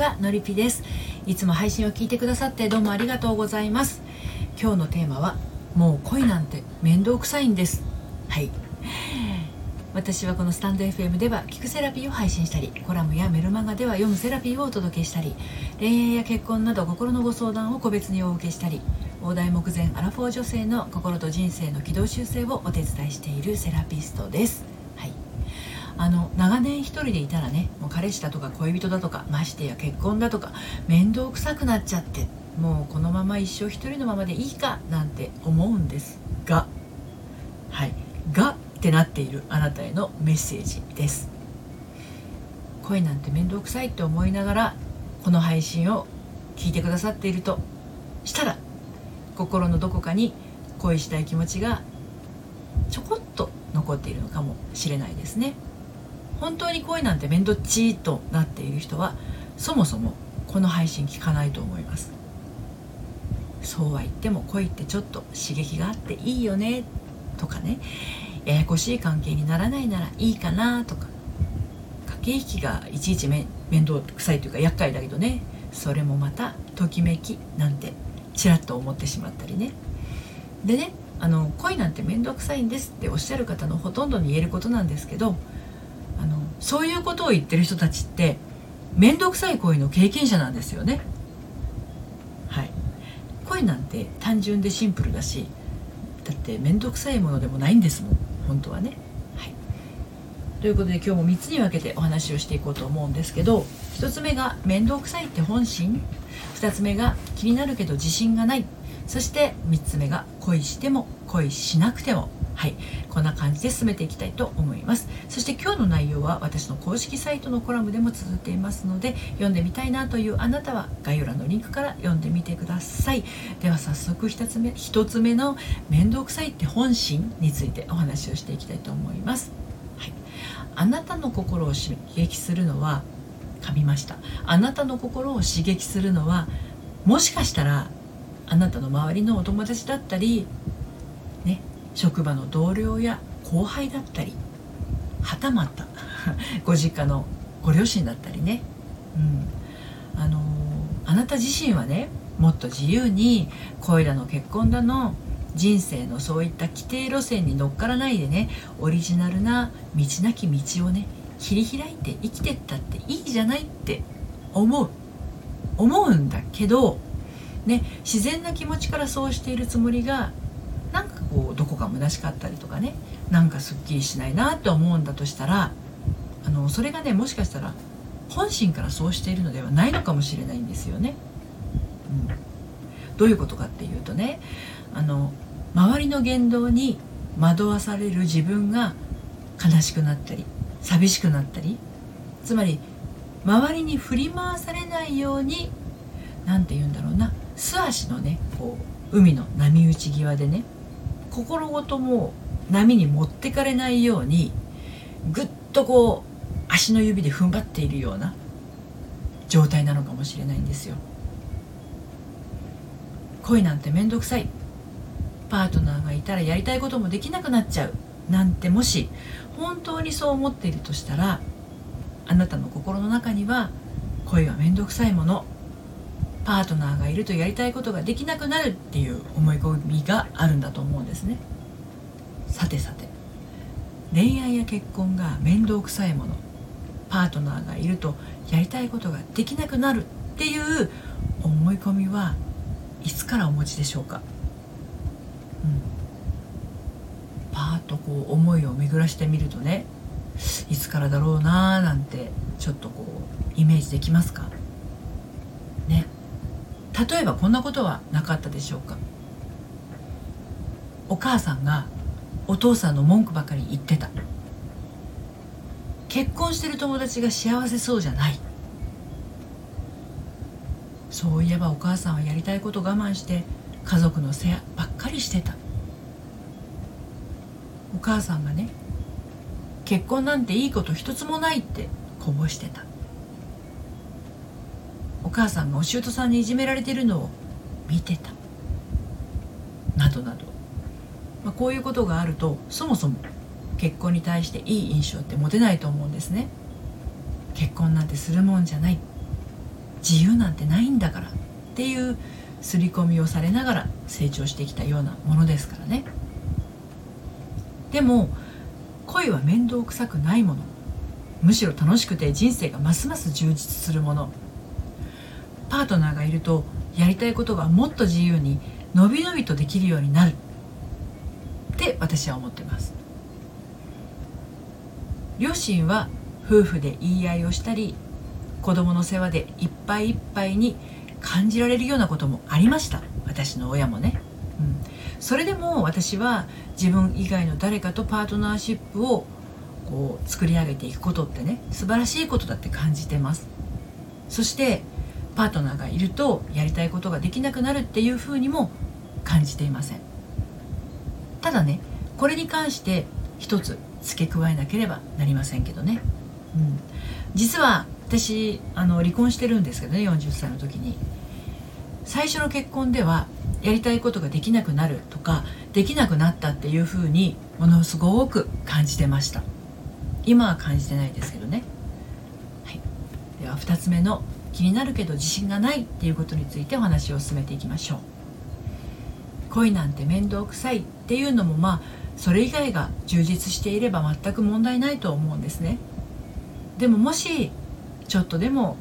はのりぴです。いつも配信を聞いてくださってどうもありがとうございます。今日のテーマはもう恋なんて面倒くさいんです。はい。私はこのスタンド FM では聞くセラピーを配信したりコラムやメルマガでは読むセラピーをお届けしたり恋愛や結婚など心のご相談を個別にお受けしたり大台目前アラフォー女性の心と人生の軌道修正をお手伝いしているセラピストです。あの長年一人でいたらねもう彼氏だとか恋人だとかましてや結婚だとか面倒くさくなっちゃってもうこのまま一生一人のままでいいかなんて思うんですがはいがってなっているあなたへのメッセージです。恋なんて面倒くさいって思いながらこの配信を聞いてくださっているとしたら心のどこかに恋したい気持ちがちょこっと残っているのかもしれないですね。本当に恋なんて面倒っちいとなっている人はそもそもこの配信聞かないと思います。そうは言っても恋ってちょっと刺激があっていいよねとかね。ややこしい関係にならないならいいかなとか。駆け引きがいちいち面倒くさいというか厄介だけどね。それもまたときめきなんてちらっと思ってしまったりね。でねあの恋なんて面倒くさいんですっておっしゃる方のほとんどに言えることなんですけどそういうことを言ってる人たちって面倒くさい恋の経験者なんですよね。はい。恋なんて単純でシンプルだしだって面倒くさいものでもないんですもん。本当はね。はい、ということで今日も3つに分けてお話をしていこうと思うんですけど1つ目が面倒くさいって本心。2つ目が気になるけど自信がない。そして3つ目が恋しても恋しなくても。はい。こんな感じで進めていきたいと思います。そして今日の内容は私の公式サイトのコラムでも綴っていますので読んでみたいなというあなたは概要欄のリンクから読んでみてください。では早速1つ目1つ目の面倒くさいって本心についてお話をしていきたいと思います、はい、あなたの心を刺激するのは噛みました。あなたの心を刺激するのはもしかしたらあなたの周りのお友達だったり職場の同僚や後輩だったりはたまた ご実家のご両親だったりね、うん、あのー、あなた自身はねもっと自由に恋だの結婚だの人生のそういった規定路線に乗っからないでねオリジナルな道なき道をね切り開いて生きてったっていいじゃないって思う。思うんだけどね自然な気持ちからそうしているつもりがこうどこか虚しかったりとかねなんかすっきりしないなって思うんだとしたらあのそれがねもしかしたら本心からそうしているのではないのかもしれないんですよね。うん、どういうことかっていうとねあの周りの言動に惑わされる自分が悲しくなったり寂しくなったりつまり周りに振り回されないように何て言うんだろうな素足のねこう海の波打ち際でね心ごとも波に持ってかれないようにぐっとこう足の指で踏ん張っているような状態なのかもしれないんですよ。恋なんて面倒くさい。パートナーがいたらやりたいこともできなくなっちゃう。なんてもし本当にそう思っているとしたらあなたの心の中には恋は面倒くさいもの。パートナーがいるとやりたいことができなくなるっていう思い込みがあるんだと思うんですね。さてさて恋愛や結婚が面倒くさいものパートナーがいるとやりたいことができなくなるっていう思い込みはいつからお持ちでしょうか、うん、パーッとこう思いを巡らしてみるとねいつからだろうなーなんてちょっとこうイメージできますか？例えばこんなことはなかったでしょうか？お母さんがお父さんの文句ばかり言ってた。結婚してる友達が幸せそうじゃない。そういえばお母さんはやりたいこと我慢して家族の世話ばっかりしてた。お母さんがね結婚なんていいこと一つもないってこぼしてた。お母さんがお舅さんにいじめられてるのを見てた。などなど、まあ、こういうことがあるとそもそも結婚に対していい印象って持てないと思うんですね。結婚なんてするもんじゃない。自由なんてないんだからっていう刷り込みをされながら成長してきたようなものですからね。でも恋は面倒くさくないもの。むしろ楽しくて人生がますます充実するもの。パートナーがいるとやりたいことがもっと自由にのびのびとできるようになる。って私は思ってます。両親は夫婦で言い合いをしたり子供の世話でいっぱいいっぱいに感じられるようなこともありました。私の親もね、うん、それでも私は自分以外の誰かとパートナーシップをこう作り上げていくことってね素晴らしいことだって感じてます。そしてパートナーがいるとやりたいことができなくなるっていうふうにも感じていません。ただねこれに関して一つ付け加えなければなりませんけどね、うん、実は私あの離婚してるんですけどね40歳の時に。最初の結婚ではやりたいことができなくなるとかできなくなったっていうふうにものすごく感じてました。今は感じてないですけどね、はい、では2つ目の気になるけど自信がないっていうことについてお話を進めていきましょう。恋なんて面倒くさいっていうのもまあそれ以外が充実していれば全く問題ないと思うんですね。でももしちょっとでも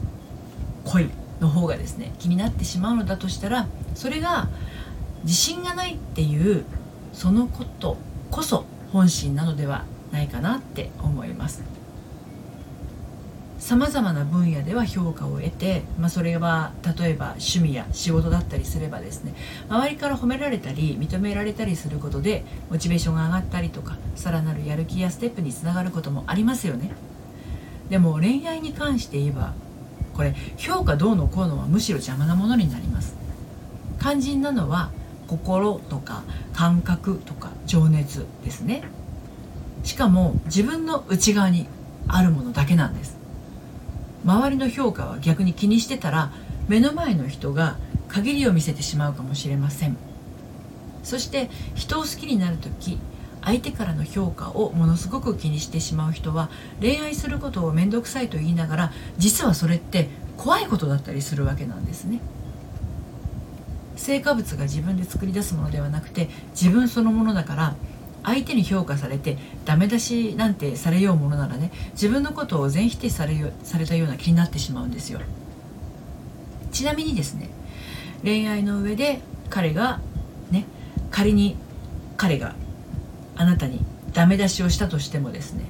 恋の方がですね気になってしまうのだとしたらそれが自信がないっていうそのことこそ本心なのではないかなって思います。さまざまな分野では評価を得て、まあ、それは例えば趣味や仕事だったりすればですね周りから褒められたり認められたりすることでモチベーションが上がったりとかさらなるやる気やステップにつながることもありますよね。でも恋愛に関して言えばこれ評価どうのこうのはむしろ邪魔なものになります。肝心なのは心とか感覚とか情熱ですね。しかも自分の内側にあるものだけなんです。周りの評価は逆に気にしてたら目の前の人が限りを見せてしまうかもしれません。そして人を好きになる時相手からの評価をものすごく気にしてしまう人は恋愛することを面倒くさいと言いながら実はそれって怖いことだったりするわけなんですね。成果物が自分で作り出すものではなくて自分そのものだから相手に評価されてダメ出しなんてされようものならね自分のことを全否定されされたような気になってしまうんですよ。ちなみにですね恋愛の上で彼がね仮に彼があなたにダメ出しをしたとしてもですね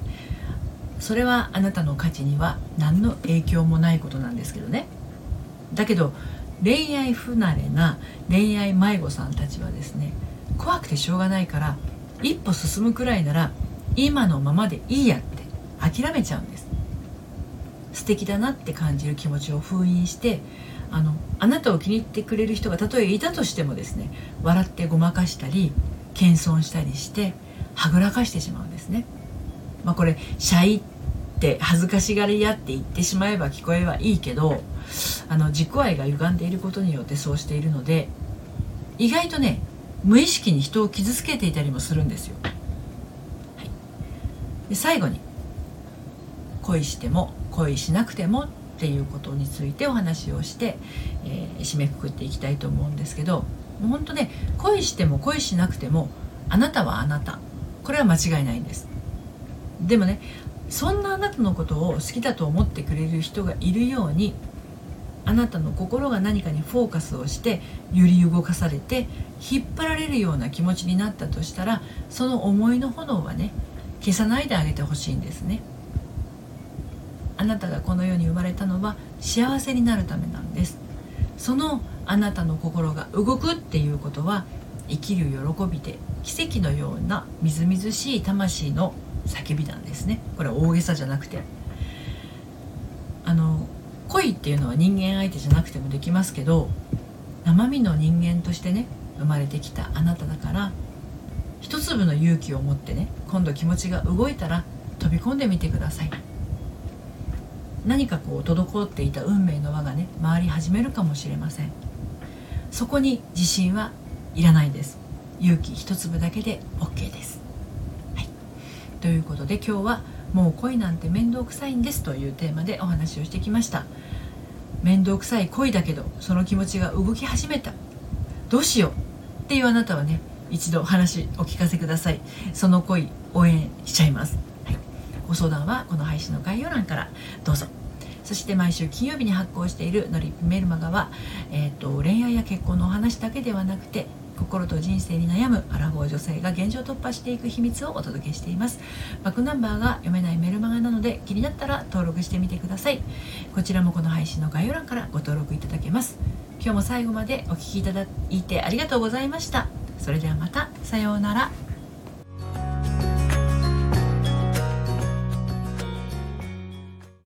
それはあなたの価値には何の影響もないことなんですけどね。だけど恋愛不慣れな恋愛迷子さんたちはですね怖くてしょうがないから一歩進むくらいなら今のままでいいやって諦めちゃうんです。素敵だなって感じる気持ちを封印してあのあなたを気に入ってくれる人がたとえいたとしてもですね笑ってごまかしたり謙遜したりしてはぐらかしてしまうんですね、まあ、これシャイって恥ずかしがり屋って言ってしまえば聞こえはいいけどあの自己愛が歪んでいることによってそうしているので意外とね無意識に人を傷つけていたりもするんですよ、はい、で最後に恋しても恋しなくてもっていうことについてお話をして、えー、締めくくっていきたいと思うんですけどもう本当ね恋しても恋しなくてもあなたはあなた。これは間違いないんです。でもねそんなあなたのことを好きだと思ってくれる人がいるようにあなたの心が何かにフォーカスをして揺り動かされて引っ張られるような気持ちになったとしたらその思いの炎はね消さないであげてほしいんですね。あなたがこの世に生まれたのは幸せになるためなんです。そのあなたの心が動くっていうことは生きる喜びで奇跡のようなみずみずしい魂の叫びなんですね。これは大げさじゃなくて。あの恋っていうのは人間相手じゃなくてもできますけど生身の人間としてね生まれてきたあなただから一粒の勇気を持ってね今度気持ちが動いたら飛び込んでみてください。何かこう滞っていた運命の輪がね回り始めるかもしれません。そこに自信はいらないです。勇気一粒だけで OK です、はい、ということで今日は「もう恋なんて面倒くさいんです」というテーマでお話をしてきました。面倒くさい恋だけどその気持ちが動き始めた。どうしようっていうあなたはね一度話お聞かせください。その恋応援しちゃいます、はい、ご相談はこの配信の概要欄から。どうぞ。そして毎週金曜日に発行しているのりメルマガは、えーと、恋愛や結婚のお話だけではなくて心と人生に悩むアラフォー女性が現状突破していく秘密をお届けしています。バックナンバーが読めないメルマガなので気になったら登録してみてください。こちらもこの配信の概要欄からご登録いただけます。今日も最後までお聴きいただいてありがとうございました。それではまた。さようなら。